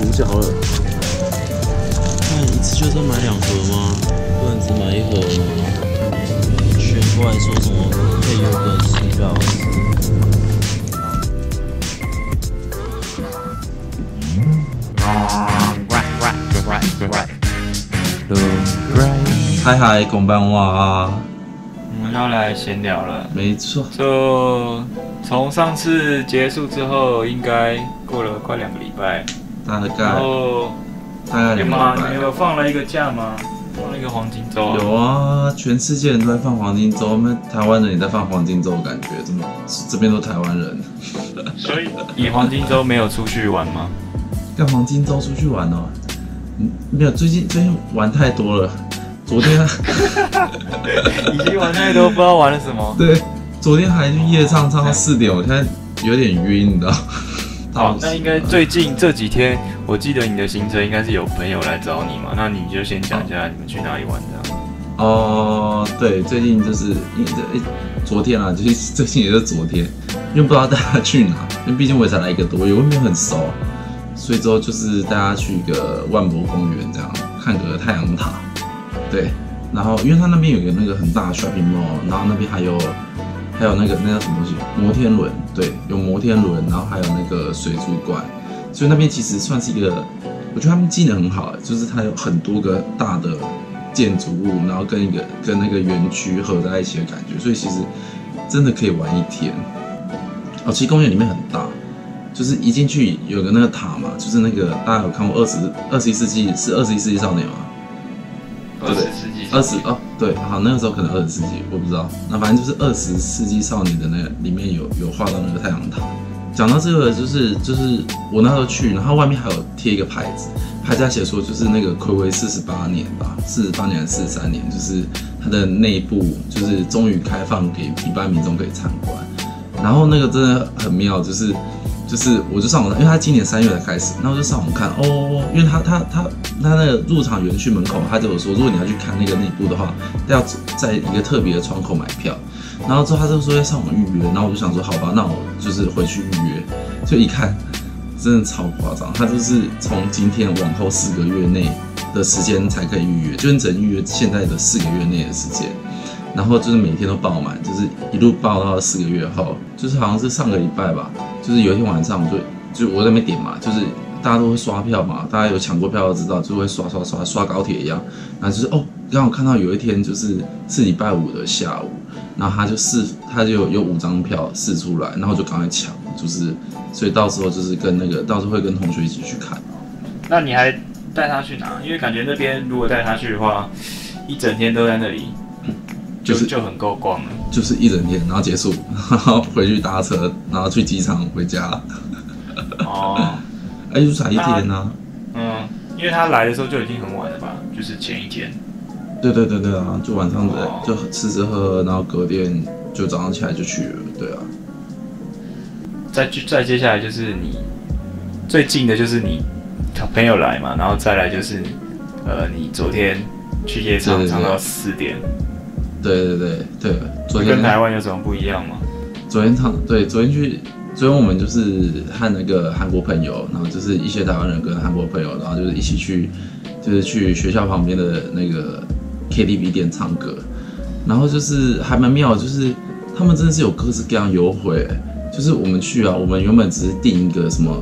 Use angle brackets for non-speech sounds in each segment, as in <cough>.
主角了。那一次就是买两盒吗？不能只买一盒吗？选过来说什么可以有个十个小时？嗨嗨，こんばんは。我们要来闲聊了。没错。就从上次结束之后，应该过了快两个礼拜。 大概。然后，大概两个礼拜。你们有放了一个假吗？放了一个黄金周。有啊，全世界人都在放黄金周，我们台湾人也在放黄金周，感觉怎么这边都台湾人。<laughs> 所以你黄金周没有出去玩吗？跟黄金周出去玩哦？没有，最近最近玩太多了。昨天 <laughs> <laughs> 已经玩太多，不知道玩了什么。对，昨天还去夜唱，唱到四点，我现在有点晕，你知道？好，那应该最近这几天，我记得你的行程应该是有朋友来找你嘛？那你就先讲一下你们去哪里玩的。哦，对，最近就是因为这诶，昨天啊，就是最近也是昨天，因为不知道大家去哪，因为毕竟我也才来一个多月，我也没有很熟，所以之后就是大家去一个万博公园这样看个太阳塔。对，然后因为它那边有个那个很大的 shopping mall，然后那边还有还有那个那叫什么东西？摩天轮，对，有摩天轮，然后还有那个水族馆，所以那边其实算是一个，我觉得他们技能很好，就是它有很多个大的建筑物，然后跟一个跟那个园区合在一起的感觉，所以其实真的可以玩一天。哦，其实公园里面很大，就是一进去有个那个塔嘛，就是那个大家有看过二十二十一世纪是二十一世纪少年吗？对对，二十哦，对，好，那个时候可能二十世纪，我不知道。那反正就是二十世纪少年的那个里面有有画到那个太阳塔。讲到这个，就是就是我那时候去，然后外面还有贴一个牌子，牌子写说就是那个暌违四十八年吧，四十八年还是四十三年，就是它的内部就是终于开放给一般民众可以参观。然后那个真的很妙，就是。就是我就上网，因为他今年三月才开始，那我就上网看哦，因为他他他他那个入场园区门口，他就有说，如果你要去看那个内部的话，要在一个特别的窗口买票，然后之后他就说要上网预约，然后我就想说好吧，那我就是回去预约，就一看，真的超夸张，他就是从今天往后四个月内的时间才可以预约，就是只能预约现在的四个月内的时间。然后就是每天都爆满，就是一路爆到四个月后，就是好像是上个礼拜吧，就是有一天晚上我，就就我在那边点嘛，就是大家都会刷票嘛，大家有抢过票都知道，就会刷刷刷刷高铁一样。然后就是哦，刚好看到有一天就是是礼拜五的下午，然后他就试，他就有有五张票试出来，然后就赶快抢，就是所以到时候就是跟那个到时候会跟同学一起去看。那你还带他去哪？因为感觉那边如果带他去的话，一整天都在那里。就是就很够逛了，就是一整天，然后结束，<laughs> 然后回去搭车，然后去机场回家。哦，<laughs> 哎，就才一天呢、啊。嗯，因为他来的时候就已经很晚了吧？就是前一天。对对对对啊，就晚上的、哦、就吃吃喝喝，然后隔天就早上起来就去了。对啊。再再接下来就是你最近的就是你朋友来嘛，然后再来就是呃，你昨天去夜场唱到四点。对对对对，昨天跟台湾有什么不一样吗？昨天唱对，昨天去，昨天我们就是和那个韩国朋友，然后就是一些台湾人跟韩国朋友，然后就是一起去，就是去学校旁边的那个 KTV 店唱歌，然后就是还蛮妙，就是他们真的是有各式各样优惠，就是我们去啊，我们原本只是订一个什么，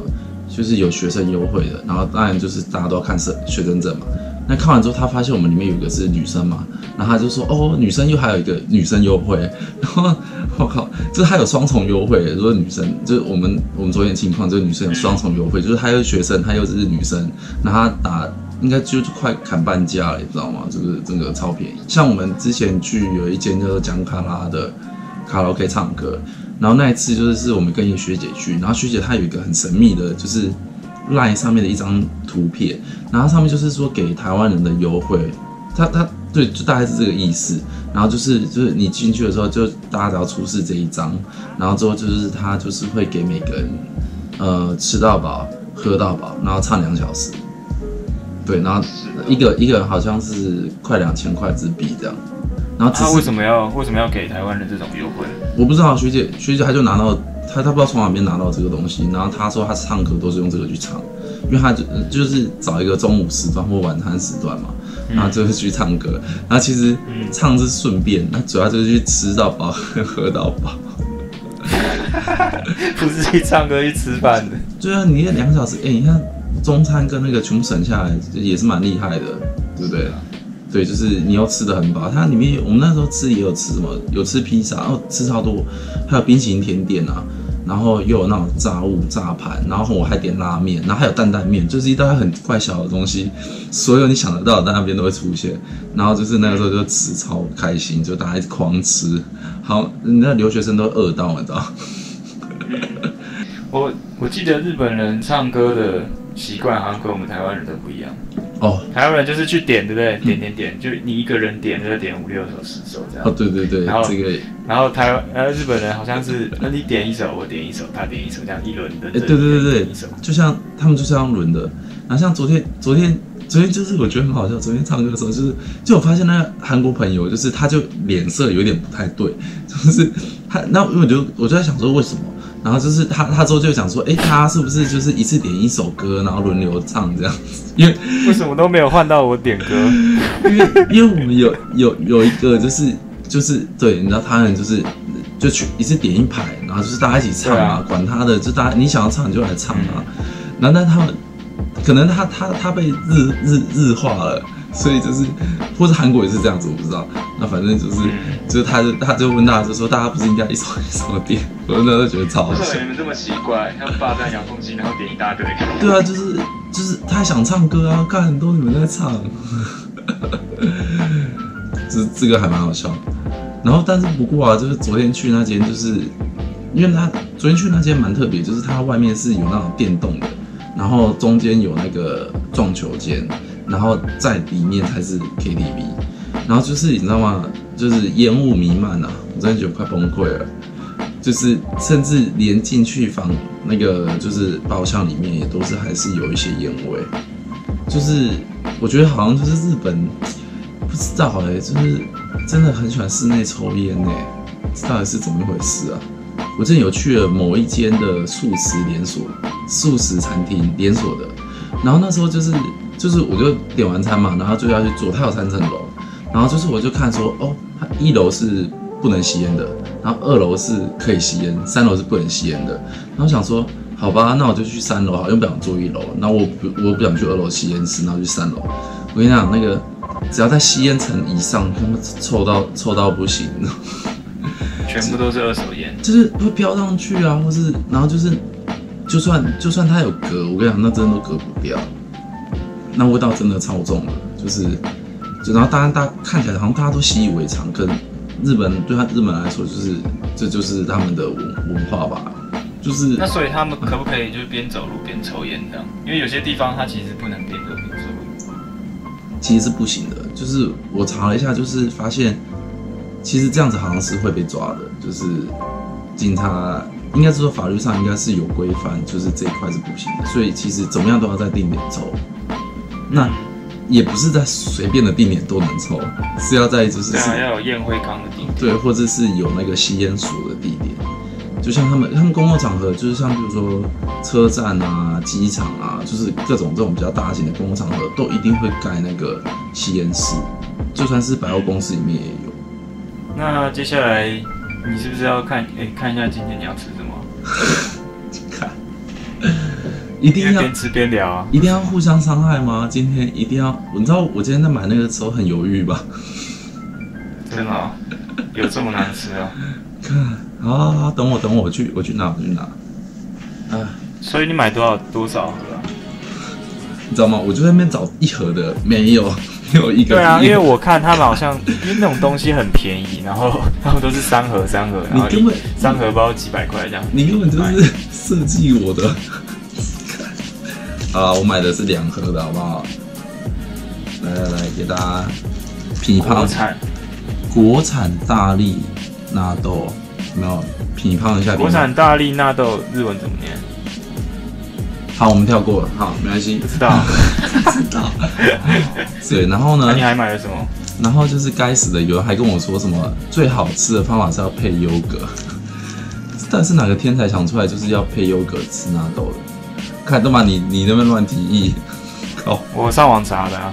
就是有学生优惠的，然后当然就是大家都要看是学生证嘛。那看完之后，他发现我们里面有一个是女生嘛，然后他就说：“哦，女生又还有一个女生优惠。<laughs> ”然后我靠，就是他有双重优惠。如果女生就是我们我们昨天情况，就是女生有双重优惠，就是他又是学生，他又是女生，那他打应该就快砍半价了，你知道吗？就是这个超便宜。像我们之前去有一间叫做江卡拉的卡拉 OK 唱歌，然后那一次就是是我们跟一个学姐去，然后学姐她有一个很神秘的，就是。Line 上面的一张图片，然后上面就是说给台湾人的优惠，他他对，就大概是这个意思。然后就是就是你进去的时候，就大家只要出示这一张，然后之后就是他就是会给每个人，呃，吃到饱，喝到饱，然后唱两小时。对，然后一个一个人好像是快两千块之币这样。然后他为什么要为什么要给台湾人这种优惠？我不知道，学姐学姐她就拿到。他他不知道从哪边拿到这个东西，然后他说他唱歌都是用这个去唱，因为他就就是找一个中午时段或晚餐时段嘛，然后就是去唱歌，然后其实唱是顺便，那主要就是去吃到饱，<laughs> 喝到饱。<laughs> 不是去唱歌去吃饭的，对啊，你那两个小时，哎、欸，你看中餐跟那个全部省下来，也是蛮厉害的，对不对？对，就是你要吃的很饱，它里面我们那时候吃也有吃什么，有吃披萨，哦，吃超多，还有冰淇淋甜点啊，然后又有那种炸物炸盘，然后我还点拉面，然后还有担担面，就是一大堆很怪小的东西，所有你想得到的在那边都会出现，然后就是那个时候就吃超开心，就大家一直狂吃，好，那留学生都饿到，你知道。<laughs> 我我记得日本人唱歌的习惯好像跟我们台湾人都不一样。台湾人就是去点，对不对？点点点，就你一个人点就点五六首十首这样。哦，对对对。然后这个，然后台湾呃日本人好像是，那你点一首，我点一首，他点一首，这样一轮的。哎，对对对对，就像他们就是这样轮的。然后像昨天昨天昨天就是我觉得很好笑，昨天唱歌的时候就是就我发现那个韩国朋友就是他就脸色有点不太对，就是他那我就我就在想说为什么。然后就是他，他之后就讲说，哎，他是不是就是一次点一首歌，然后轮流唱这样子？因为为什么都没有换到我点歌？<laughs> 因为因为我们有有有一个就是就是对，你知道他人就是就去一次点一排，然后就是大家一起唱啊，啊管他的，就大家你想要唱你就来唱啊。然后但他们可能他他他被日日日化了。所以就是，或者韩国也是这样子，我不知道。那反正就是，就是他就他就问大家就说，大家不是应该一首一首的点？我那时候觉得超好笑。为什么你们这么奇怪？他们霸占遥控器，然后点一大堆。对啊，就是就是他想唱歌啊，看很多你们在唱。<laughs> 这这个还蛮好笑。然后但是不过啊，就是昨天去那间，就是因为他昨天去那间蛮特别，就是它外面是有那种电动的，然后中间有那个撞球间。然后在里面才是 KTV，然后就是你知道吗？就是烟雾弥漫啊，我真的觉得快崩溃了。就是甚至连进去房那个就是包厢里面也都是还是有一些烟味。就是我觉得好像就是日本不知道哎、就是真的很喜欢室内抽烟哎、这到底是怎么一回事啊？我之前有去了某一间的素食连锁素食餐厅连锁的，然后那时候就是。就是我就点完餐嘛，然后就要去坐，它有三层楼，然后就是我就看说，哦，它一楼是不能吸烟的，然后二楼是可以吸烟，三楼是不能吸烟的。然后想说，好吧，那我就去三楼好，像不想坐一楼。那我不我不想去二楼吸烟室，然后去三楼。我跟你讲，那个只要在吸烟层以上，他们臭到臭到不行，<laughs> 全部都是二手烟，就是会飘上去啊，或是然后就是就算就算它有隔，我跟你讲，那真的都隔不掉。那味道真的超重了，就是，就然后大家大家看起来好像大家都习以为常，可日本对他日本来说就是这就是他们的文文化吧，就是。那所以他们可不可以就是边走路边抽烟这样？因为有些地方它其实不能边走边抽。其实是不行的，就是我查了一下，就是发现其实这样子好像是会被抓的，就是警察应该是说法律上应该是有规范，就是这一块是不行的，所以其实怎么样都要在定点抽。那也不是在随便的地点都能抽，是要在就是是要有宴会缸的地点，对，或者是有那个吸烟所的地点，就像他们他们公共场合，就是像比如说车站啊、机场啊，就是各种这种比较大型的公共场合，都一定会盖那个吸烟室，就算是百货公司里面也有。那接下来你是不是要看哎、欸、看一下今天你要吃什么？<laughs> 看。一定要边吃边聊啊！一定要互相伤害吗？今天一定要？你知道我今天在买那个时候很犹豫吧？真的、哦？有这么难吃啊？看，好，好，好，等我，等我，我去，我去拿，我去拿。啊，所以你买多少多少盒啊？你知道吗？我就在那边找一盒的，没有，<laughs> 没有一个。对啊，因为我看他们好像因为那种东西很便宜，然后他们都是三盒三盒，然后你根本三盒包几百块这样。你根本就是设计我的。啊，我买的是两盒的，好不好？来来来，给大家品一胖。国产，国产大力纳豆，有没有品一胖一下？国产大力纳豆日文怎么念？好，我们跳过了。好，没关系。不知道，不知道。<laughs> 对，然后呢？那你还买了什么？然后就是该死的，有人还跟我说什么最好吃的方法是要配优格，<laughs> 但是哪个天才想出来就是要配优格吃纳豆的？看都嘛你你那边乱提议，靠！我上网查的啊，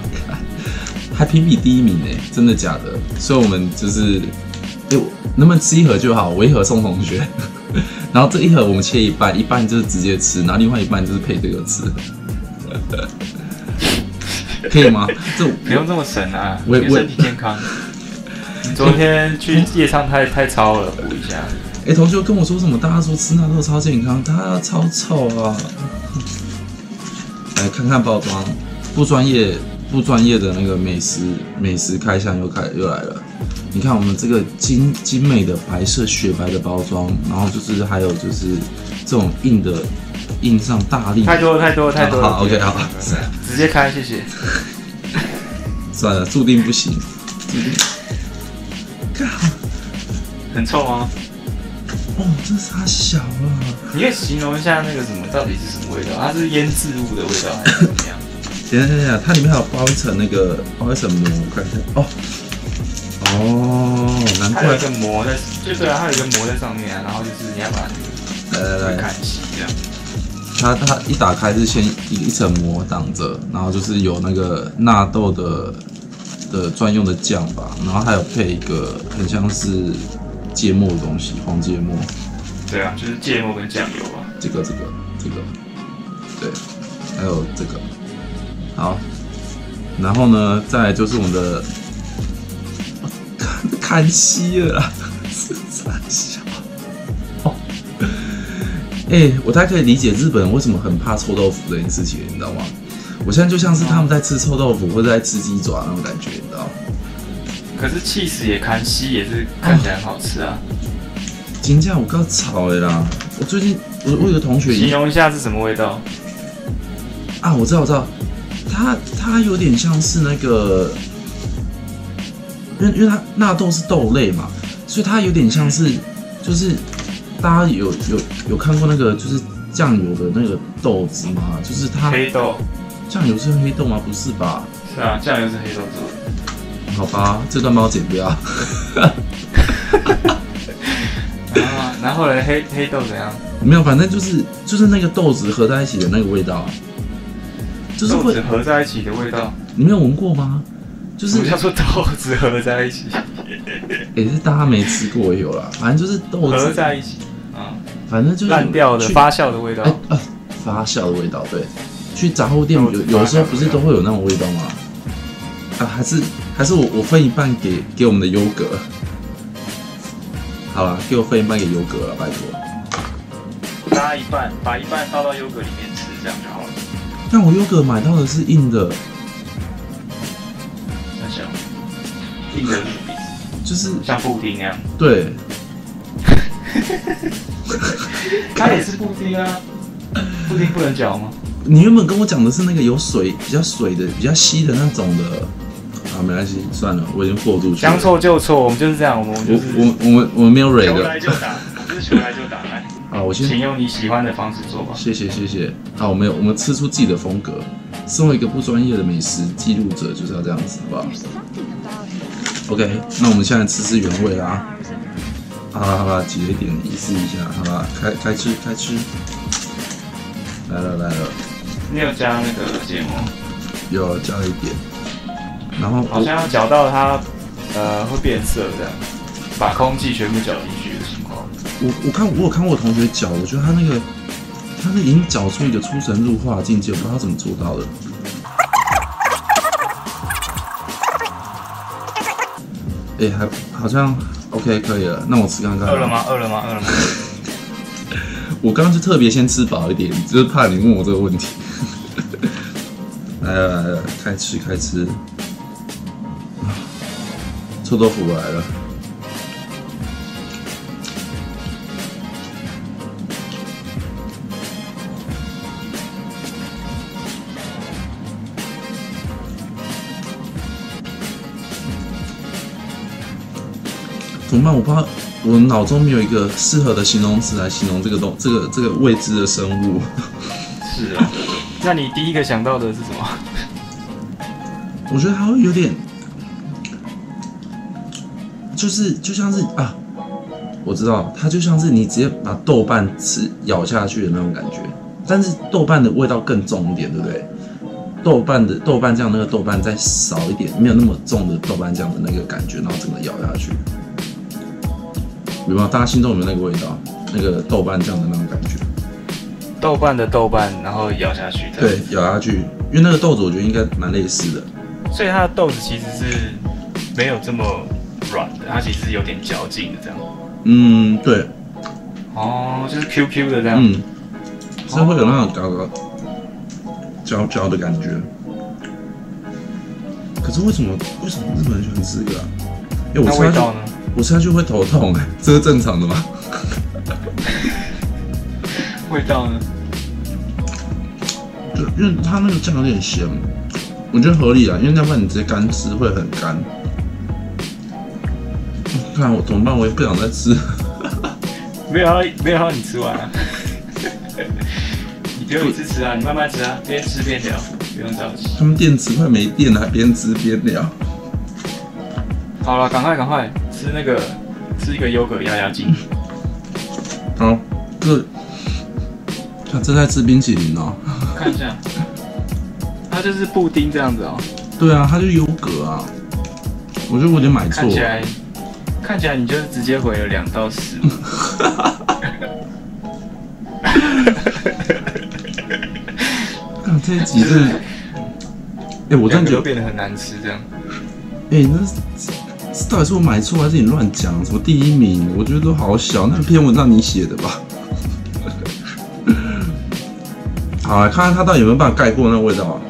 还评比第一名呢，真的假的？所以我们就是，哎、欸，能不能吃一盒就好，我一盒送同学，<laughs> 然后这一盒我们切一半，一半就是直接吃，然后另外一半就是配这个吃，<laughs> 可以吗？这不用这么神啊，我我身体健康。你昨天去夜唱太太超了，补一下。哎、欸，同学跟我说什么？大家说吃纳豆超健康，他超臭啊！来看看包装，不专业不专业的那个美食美食开箱又开又来了。你看我们这个精精美的白色雪白的包装，然后就是还有就是这种印的印上大力，太多太多太多。好，OK，好，直接开，谢谢。<laughs> 算了，注定不行，注定。很臭吗？哦，这啥小啊？你可以形容一下那个什么到底是什么味道？它是腌制物的味道还是怎么样？等下等下，它里面还有包一层那个包一层膜，我看一下。哦哦，难怪。它有一个膜在，就对啊，它有一个膜在上面啊。然后就是你要把它来来来看齐这样。它它一打开是先一一层膜挡着，然后就是有那个纳豆的的专用的酱吧，然后还有配一个很像是。芥末的东西，黄芥末。对啊，就是芥末跟酱油啊。这个，这个，这个，对，还有这个。好，然后呢，再来就是我们的 <laughs> 看看西了，<laughs> 是三小。哦，哎、欸，我大概可以理解日本人为什么很怕臭豆腐这件事情，你知道吗？我现在就像是他们在吃臭豆腐或者在吃鸡爪那种感觉，你知道吗？可是起司也看西也是看起来很好吃啊！金价我刚炒的啦！我最近我我有个同学形容一下是什么味道啊？我知道我知道，它它有点像是那个，因为因为它纳豆是豆类嘛，所以它有点像是就是大家有有有看过那个就是酱油的那个豆子吗？就是它黑豆酱油是黑豆吗？不是吧？是啊，酱油是黑豆做的。好吧，这段帮我剪掉。然后呢，黑黑豆怎样？没有，反正就是就是那个豆子合在一起的那个味道，就是会豆子合在一起的味道。你没有闻过吗？就是叫做豆子合在一起。<laughs> 也、欸、是大家没吃过也有啦，反正就是豆子合在一起啊，反正就是烂掉的发酵的味道。欸啊、发酵的味道，对。去杂货店有有的时候不是都会有那种味道吗？啊，还是。还是我我分一半给给我们的优格，好了，给我分一半给优格了，拜托。拉一半，把一半倒到优格里面吃，这样就好了。但我优格买到的是硬的，那像硬的？就是像布丁那样。对。<laughs> 它也是布丁啊，布丁不能嚼吗？你原本跟我讲的是那个有水、比较水的、比较稀的那种的。啊，没关系，算了，我已经过度去了。将错就错，我们就是这样，我们就是我我我们我们没有蕊的。球来就打，就是球来就打，来。<laughs> 啊，我先。请用你喜欢的方式做吧。谢谢谢谢。好，我们有我们吃出自己的风格。身为一个不专业的美食记录者，就是要这样子，好不好？OK，那我们现在吃吃原味啦。好了好了，挤了一点，意思一下，好吧，开开吃开吃。来了来了。你有加那个芥末？有加了一点。然后好像要搅到它，呃，会变色这样，把空气全部搅进去的情况。我我看我有看过我同学搅，我觉得他那个，他是已经搅出一个出神入化的境界，我不知道他怎么做到的。<laughs> 哎，还好像 OK 可以了，那我吃看看。饿了吗？饿了吗？饿了吗？<laughs> 我刚刚就特别先吃饱一点，就是怕你问我这个问题。<laughs> 来了来了，开吃开吃。臭豆腐来了，怎么办？我怕我脑中没有一个适合的形容词来形容这个东这个这个未知的生物。是啊，那你第一个想到的是什么？我觉得它会有点。就是就像是啊，我知道它就像是你直接把豆瓣吃咬下去的那种感觉，但是豆瓣的味道更重一点，对不对？豆瓣的豆瓣酱那个豆瓣再少一点，没有那么重的豆瓣酱的那个感觉，然后整个咬下去，有没有？大家心中有没有那个味道？那个豆瓣酱的那种感觉？豆瓣的豆瓣，然后咬下去。对，咬下去，因为那个豆子我觉得应该蛮类似的。所以它的豆子其实是没有这么软的，它其实是有点嚼劲的这样。嗯，对。哦，就是 Q Q 的这样。嗯。是会有那种搞搞焦焦的感觉。可是为什么为什么日本人喜欢吃这个啊？哎，我吃下去，我吃下去会头痛，哎，这是正常的吗？<laughs> 味道呢？就因为它那个酱有点咸，我觉得合理啊。因为要不然你直接干吃会很干。看我怎么办？我也不想再吃。<laughs> 没有要没有要你吃完啊。<laughs> 你不用一直吃啊，你慢慢吃啊，边吃边聊，不用着急。他们电池快没电了，还边吃边聊。好了，赶快赶快吃那个，吃一个优格压压惊。好，这。他正在吃冰淇淋哦。看一下，它就是布丁这样子哦。对啊，它就是优格啊。我觉得我有点买错。看起来，看起来你就是直接回了两道食物。看 <laughs> 这一集是，哎、欸，我真的觉得变得很难吃这样。哎、欸，那是到底是我买错还是你乱讲？什么第一名？我觉得都好小，那篇文章你写的吧？<laughs> 好，来看看它到底有没有办法盖过那个味道啊？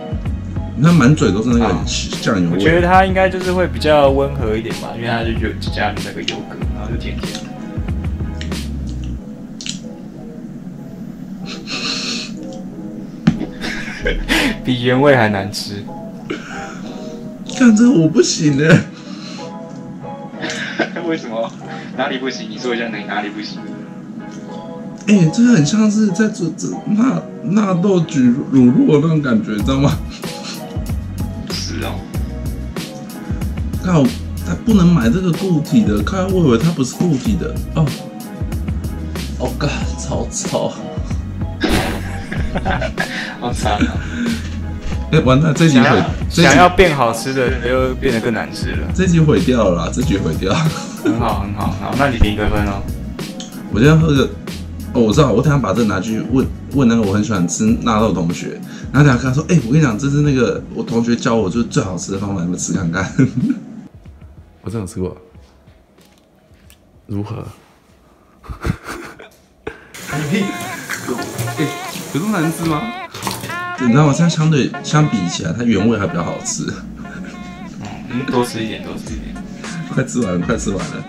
你看满嘴都是那个酱油味。我觉得它应该就是会比较温和一点吧，因为它就就加了那个油格，然后就甜甜的。<laughs> 比原味还难吃。看这个我不行呢。<laughs> 为什么？哪里不行？你说一下哪哪里不行？哎、欸，这个很像是在做这纳纳豆焗乳酪那种感觉，你知道吗？靠，他不能买这个固体的，看我以为它不是固体的哦。哦，God，超臭。<laughs> 好惨啊！哎、欸，完蛋，这集毁，想要变好吃的又变得更难吃了。这集毁掉了啦，这集毁掉。<laughs> 很好，很好，好，那你评个分哦。我今天喝个。哦，我知道，我等下把这拿去问问那个我很喜欢吃纳豆同学，然后等下跟他说，哎、欸，我跟你讲，这是那个我同学教我就是最好吃的方法，你们吃看看。我真的吃过，如何？哎、欸，有这么难吃吗？你知道吗？现在相对相比起来，它原味还比较好吃。嗯，多吃一点，多吃一点。快吃完了，快吃完了。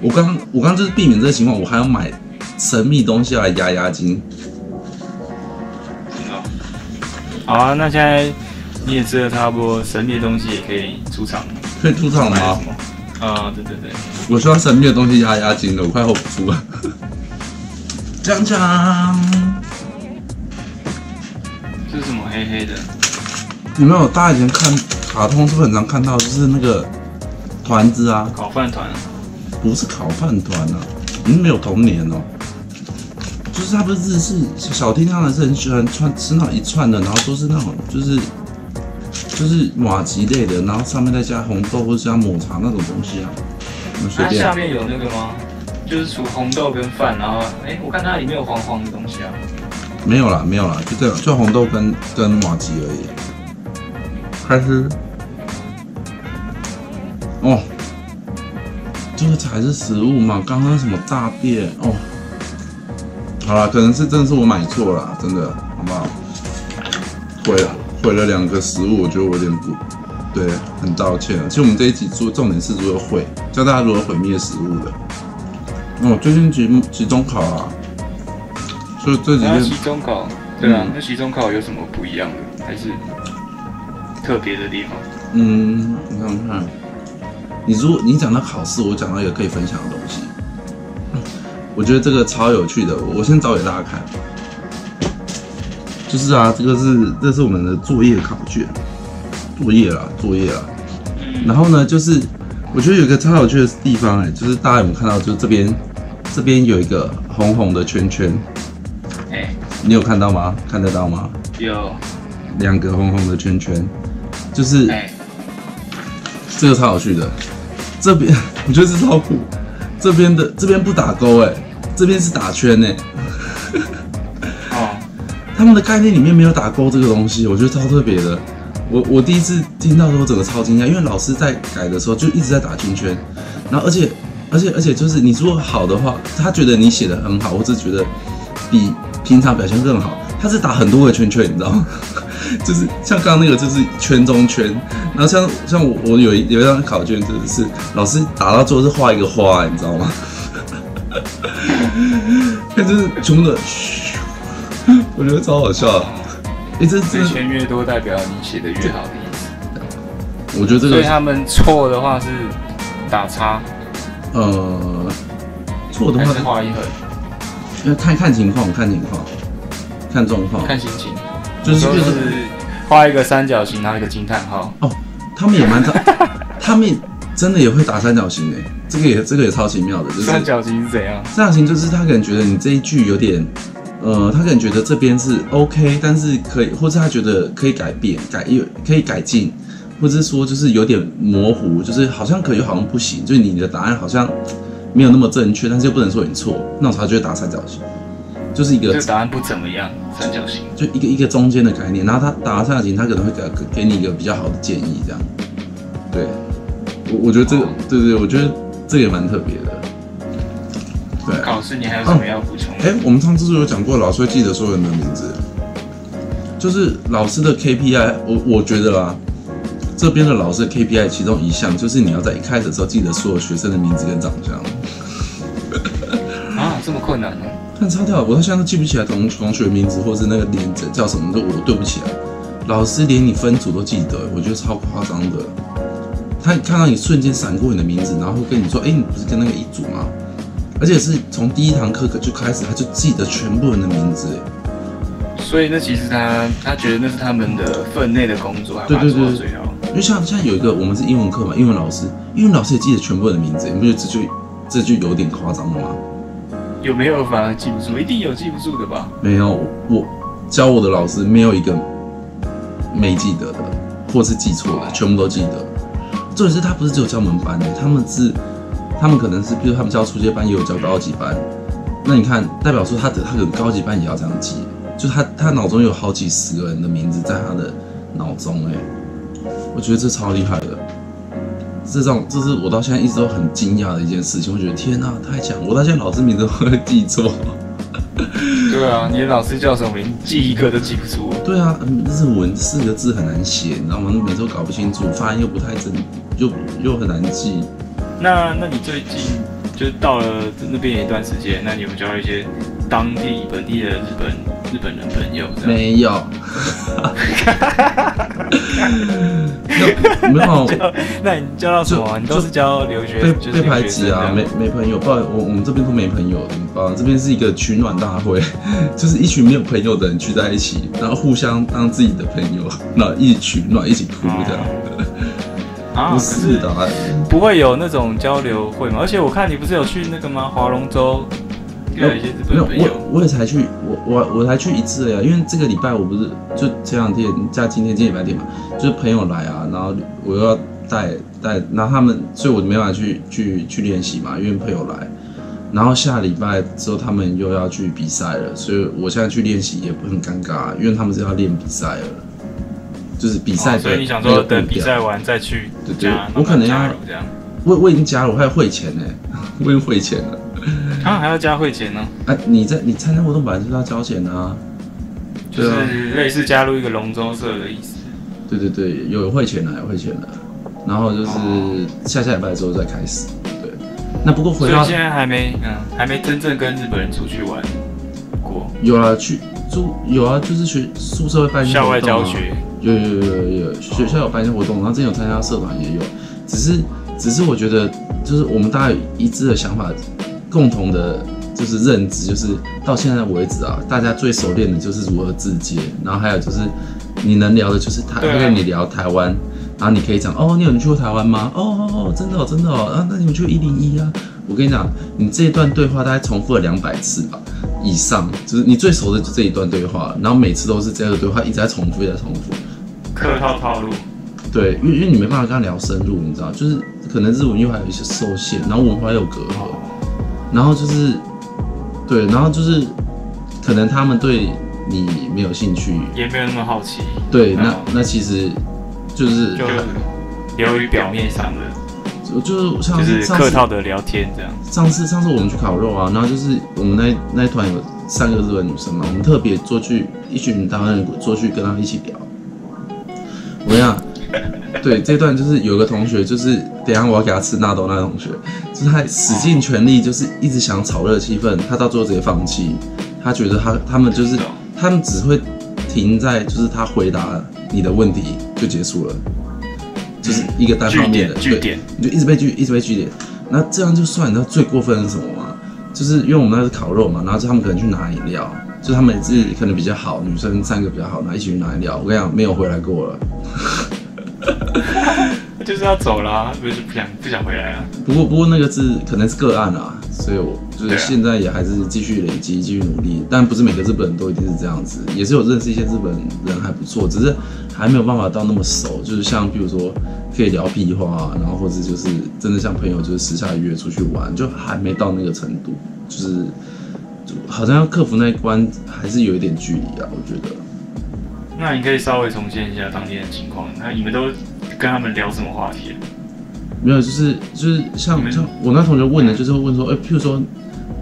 我刚刚我刚刚就是避免这个情况，我还要买。神秘东西要来压压惊。好啊，那现在你也吃的差不多，神秘的东西也可以出场。可以出场了吗？啊，对对对，我需要神秘的东西压压惊了，我快 hold 不住了。锵锵，这是什么黑黑的？有没有？大家以前看卡通是不是很常看到？就是那个团子啊，烤饭团，不是烤饭团啊，你没有童年哦。就是他不是日式小厅，他们是很喜欢串吃那种一串的，然后都是那种就是就是瓦吉类的，然后上面再加红豆或者加抹茶那种东西啊。它下面有那个吗？就是煮红豆跟饭，然后哎、欸，我看它里面有黄黄的东西啊。没有啦，没有啦，就这样，就红豆跟跟麻糬而已。开始哦，这个才是食物嘛？刚刚什么大便哦？好了，可能是真的是我买错了，真的，好不好？毁了，毁了两个食物，我觉得我有点不，对，很道歉。其实我们这一集做重点是如何毁，教大家如何毁灭食物的。哦，最近期期中考啊，所以这几天期中考，对啊，嗯、那期中考有什么不一样的，还是特别的地方？嗯，你看看，你如果你讲到考试，我讲到一个可以分享的东西。我觉得这个超有趣的，我先找给大家看。就是啊，这个是这是我们的作业考卷，作业啦，作业啦。然后呢，就是我觉得有一个超有趣的地方哎、欸，就是大家有没有看到，就是这边这边有一个红红的圈圈，哎，你有看到吗？看得到吗？有两个红红的圈圈，就是、哎，这个超有趣的。这边 <laughs> 我觉得是超酷，这边的这边不打勾哎，这边是打圈哎。他们的概念里面没有打勾这个东西，我觉得超特别的。我我第一次听到的时候，整个超惊讶，因为老师在改的时候就一直在打圈圈，然后而且而且而且就是你如果好的话，他觉得你写的很好，或者觉得比平常表现更好，他是打很多个圈圈，你知道吗？<laughs> 就是像刚刚那个就是圈中圈，然后像像我我有一有一张考卷就是老师打到最后是画一个花，你知道吗？他 <laughs> 就是全部的，我觉得超好笑。哎，这这圈越多，代表你写的越好的意思。我觉得这个，所以他们错的话是打叉，呃，错的话是画一横，要看看情况，看情况，看状况，看心情。就是就是画一个三角形，然后一个惊叹号。哦，他们也蛮早，<laughs> 他们真的也会打三角形诶，这个也这个也超奇妙的。就是三角形是怎样？三角形就是他可能觉得你这一句有点。呃，他可能觉得这边是 OK，但是可以，或者他觉得可以改变、改有可以改进，或者是说就是有点模糊，就是好像可以，好像不行，就是你的答案好像没有那么正确，但是又不能说你错，那我才就会打三角形，就是一个答案不怎么样，三角形就一个一个中间的概念，然后他打三角形，他可能会给给你一个比较好的建议，这样。对，我我觉得这个，对对，我觉得这个也蛮特别的。对，考试你还有什么要补充？哎、啊欸，我们上次是有讲过，老师会记得所有人的名字，就是老师的 KPI 我。我我觉得啦，这边的老师的 KPI 其中一项就是你要在一开始的时候记得所有学生的名字跟长相。啊，这么困难呢？看超跳，我到现在都记不起来同同学名字，或是那个脸者叫什么，都我对不起来。老师连你分组都记得，我觉得超夸张的。他看到你瞬间闪过你的名字，然后会跟你说：“哎、欸，你不是跟那个一组吗？”而且是从第一堂课课就开始，他就记得全部人的名字，所以那其实他他觉得那是他们的分内的工作，对对对，因为像像有一个我们是英文课嘛，英文老师，英文老师也记得全部人的名字，你不觉得这就这就有点夸张了吗？有没有反而记不住？一定有记不住的吧？没有，我教我的老师没有一个没记得的，或是记错的，全部都记得。重点是他不是只有教我们班的，他们是。他们可能是，比如他们教初阶班，也有教高级班。那你看，代表说他的他可能高级班也要这样记，就他他脑中有好几十个人的名字在他的脑中，哎，我觉得这超厉害的。这种这是我到现在一直都很惊讶的一件事情。我觉得天哪，太强！我到现在老师名字都会记错。对啊，你的老师叫什么名？记一个都记不住。对啊，日文四个字很难写，你知道吗？每次都搞不清楚，发音又不太正，又又很难记。那那你最近就到了那边有一段时间，那你有有交一些当地本地的日本日本人朋友？<laughs> 没有，没有。那你交到什么？你都是交留学？被被排挤啊，没没朋友。不然我我们这边都没朋友的，你知道吗？这边是一个取暖大会，<laughs> 就是一群没有朋友的人聚在一起，然后互相当自己的朋友，然后一起取暖，一起哭这样。啊，不是的，不会有那种交流会吗？而且我看你不是有去那个吗？划龙舟，有一些日本朋友。我我也才去，我我我才去一次呀。因为这个礼拜我不是就前两天加今天今天礼拜天嘛，就是朋友来啊，然后我又要带带，然后他们，所以我没办法去去去练习嘛，因为朋友来。然后下礼拜之后他们又要去比赛了，所以我现在去练习也不很尴尬，因为他们是要练比赛了。就是比赛、哦，所以你想说等比赛完再去加？对对，我可能要这样。我我已经加了，我还要汇钱呢，<laughs> 我已经汇钱了。啊，还要加汇钱呢？哎、啊，你在你参加活动本来就是要交钱啊，就是类似加入一个龙舟社的意思。对对对，有汇钱了，有汇钱了。然后就是下下礼拜之后再开始。对，那不过回到现在还没嗯，还没真正跟日本人出去玩过。有啊，去住有啊，就是学宿舍会办校外教学。有有有有有，学校有办一些活动，然后之前有参加社团也有，只是只是我觉得就是我们大家有一致的想法，共同的就是认知，就是到现在为止啊，大家最熟练的就是如何自接，然后还有就是你能聊的就是他会跟你聊台湾，然后你可以讲哦，你有人去过台湾吗？哦哦哦，真的哦真的哦，啊那你们去过一零一啊？我跟你讲，你这一段对话大概重复了两百次吧。以上，就是你最熟的就这一段对话，然后每次都是这样的对话一直在重复，一直在重复。客套套路。对，因为因为你没办法跟他聊深入，你知道，就是可能日文又还有一些受限，然后文化又有隔阂，然后就是，对，然后就是可能他们对你没有兴趣，也没有那么好奇。对，那那其实就是就流于表面上的，就就是像就是客套的聊天这样。上次上次我们去烤肉啊，然后就是我们那那一团有三个日本女生嘛，我们特别坐去一群台湾人坐去跟他们一起聊，我跟你讲。对，这段就是有个同学，就是等一下我要给他吃纳豆那个同学，就是他使尽全力，就是一直想炒热气氛，他到最后直接放弃。他觉得他他们就是他们只会停在就是他回答你的问题就结束了，就是一个单方面的句点，你就一直被拒一直被拒点。那这样就算，你知道最过分的是什么吗？就是因为我们那是烤肉嘛，然后就他们可能去拿饮料，就他们自己可能比较好，女生三个比较好，然后一起去拿饮料。我跟你讲，没有回来过了。<laughs> 就是要走啦，就是不想不想回来啊。不过不过那个是可能是个案啊，所以我就是现在也还是继续累积，继续努力。但不是每个日本人都一定是这样子，也是有认识一些日本人还不错，只是还没有办法到那么熟。就是像比如说可以聊屁话啊，然后或者就是真的像朋友，就是私下约出去玩，就还没到那个程度。就是就好像要克服那一关，还是有一点距离啊，我觉得。那你可以稍微重现一下当天的情况。那你们都跟他们聊什么话题？没有，就是就是像像我那同学问的，就是会问说，哎、欸，譬如说，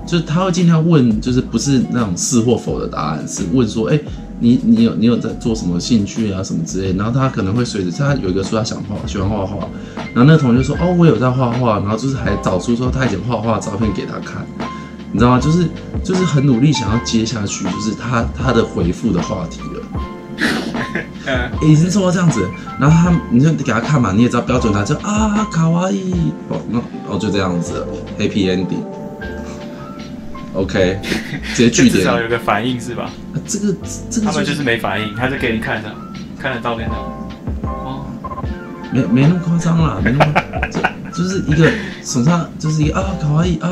就是他会尽量问，就是不是那种是或否的答案，是问说，哎、欸，你你有你有在做什么兴趣啊什么之类。然后他可能会随着他有一个说他想画喜欢画画，然后那个同学说，哦，我有在画画，然后就是还找出说他以前画画的照片给他看，你知道吗？就是就是很努力想要接下去，就是他他的回复的话题了。已经做到这样子，然后他，你就给他看嘛，你也知道标准，他就啊，卡哇伊，哦，那哦就这样子，Happy Ending，OK，直接句点，至少有个反应是吧？啊、这个这个他们就是没反应，他就给你看的，看得到片的，哦，没没那么夸张啦，没那么，<laughs> 就就是一个手上就是一个啊，卡哇伊啊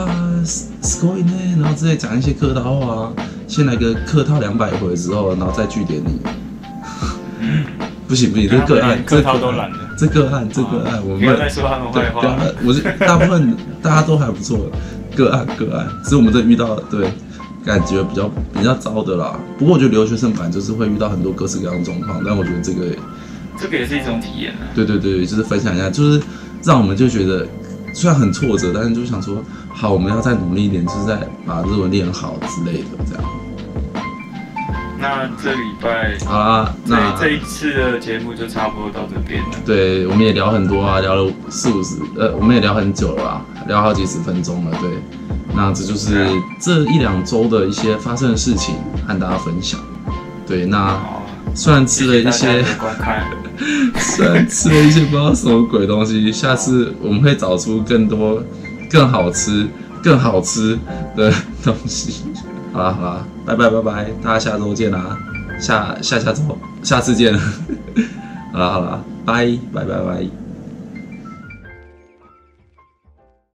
，scoring 呢，然后直接讲一些客套话，先来个客套两百回之后，然后再据点你。不行不行，这个案，这个案，这个案，这个案，我们不要再说他们坏话。我是大部分大家都还不错，个案个案，只是我们这遇到对感觉比较比较糟的啦。不过我觉得留学生版就是会遇到很多各式各样的状况，但我觉得这个这个也是一种体验啊。对对对，就是分享一下，就是让我们就觉得虽然很挫折，但是就想说好，我们要再努力一点，就是在把日文练好之类的这样。那这礼拜好啦，那这一次的节目就差不多到这边了。对，我们也聊很多啊，聊了四五十，呃，我们也聊很久了吧，聊好几十分钟了。对，那这就是这一两周的一些发生的事情，和大家分享。对，那虽然吃了一些，<laughs> 虽然吃了一些不知道什么鬼东西，下次我们会找出更多更好吃、更好吃的东西。好了好了，拜拜拜拜，大家下周见啦，下下下周下次见 <laughs> 了，好了好了，拜拜拜拜。